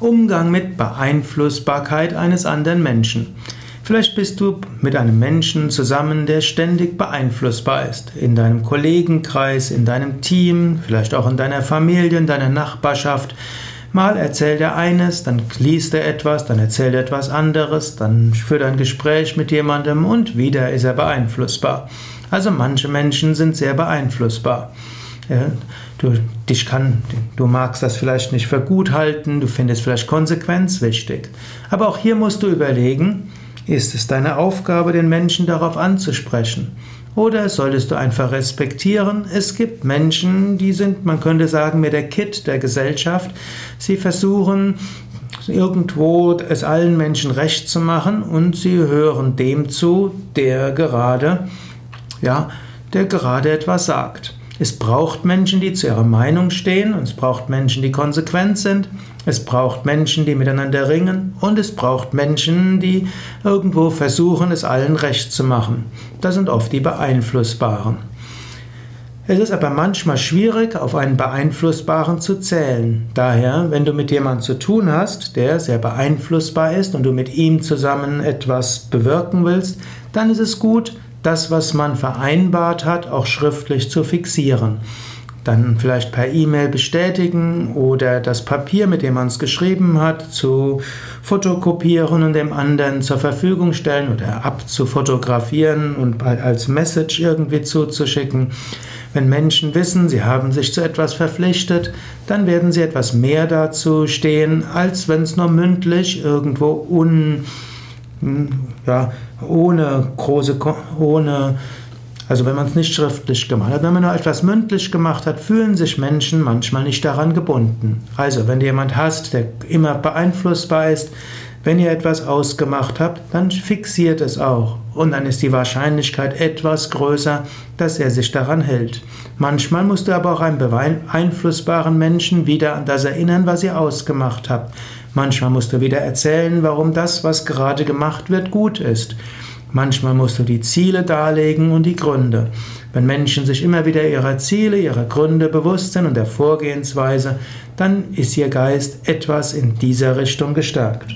Umgang mit Beeinflussbarkeit eines anderen Menschen. Vielleicht bist du mit einem Menschen zusammen, der ständig beeinflussbar ist. In deinem Kollegenkreis, in deinem Team, vielleicht auch in deiner Familie, in deiner Nachbarschaft. Mal erzählt er eines, dann liest er etwas, dann erzählt er etwas anderes, dann führt er ein Gespräch mit jemandem und wieder ist er beeinflussbar. Also manche Menschen sind sehr beeinflussbar. Du, dich kann, du magst das vielleicht nicht für gut halten, du findest vielleicht Konsequenz wichtig. Aber auch hier musst du überlegen, ist es deine Aufgabe, den Menschen darauf anzusprechen? Oder solltest du einfach respektieren, es gibt Menschen, die sind, man könnte sagen, mit der Kit der Gesellschaft. Sie versuchen irgendwo es allen Menschen recht zu machen und sie hören dem zu, der gerade, ja, der gerade etwas sagt. Es braucht Menschen, die zu ihrer Meinung stehen, und es braucht Menschen, die konsequent sind, es braucht Menschen, die miteinander ringen, und es braucht Menschen, die irgendwo versuchen, es allen recht zu machen. Das sind oft die Beeinflussbaren. Es ist aber manchmal schwierig, auf einen Beeinflussbaren zu zählen. Daher, wenn du mit jemandem zu tun hast, der sehr beeinflussbar ist und du mit ihm zusammen etwas bewirken willst, dann ist es gut, das, was man vereinbart hat, auch schriftlich zu fixieren. Dann vielleicht per E-Mail bestätigen oder das Papier, mit dem man es geschrieben hat, zu fotokopieren und dem anderen zur Verfügung stellen oder abzufotografieren und als Message irgendwie zuzuschicken. Wenn Menschen wissen, sie haben sich zu etwas verpflichtet, dann werden sie etwas mehr dazu stehen, als wenn es nur mündlich irgendwo un ja, ohne große, ohne, also wenn man es nicht schriftlich gemacht hat, wenn man nur etwas mündlich gemacht hat, fühlen sich Menschen manchmal nicht daran gebunden. Also, wenn du jemand hast, der immer beeinflussbar ist, wenn ihr etwas ausgemacht habt, dann fixiert es auch. Und dann ist die Wahrscheinlichkeit etwas größer, dass er sich daran hält. Manchmal musst du aber auch einen beeinflussbaren Menschen wieder an das erinnern, was ihr ausgemacht habt. Manchmal musst du wieder erzählen, warum das, was gerade gemacht wird, gut ist. Manchmal musst du die Ziele darlegen und die Gründe. Wenn Menschen sich immer wieder ihrer Ziele, ihrer Gründe bewusst sind und der Vorgehensweise, dann ist ihr Geist etwas in dieser Richtung gestärkt.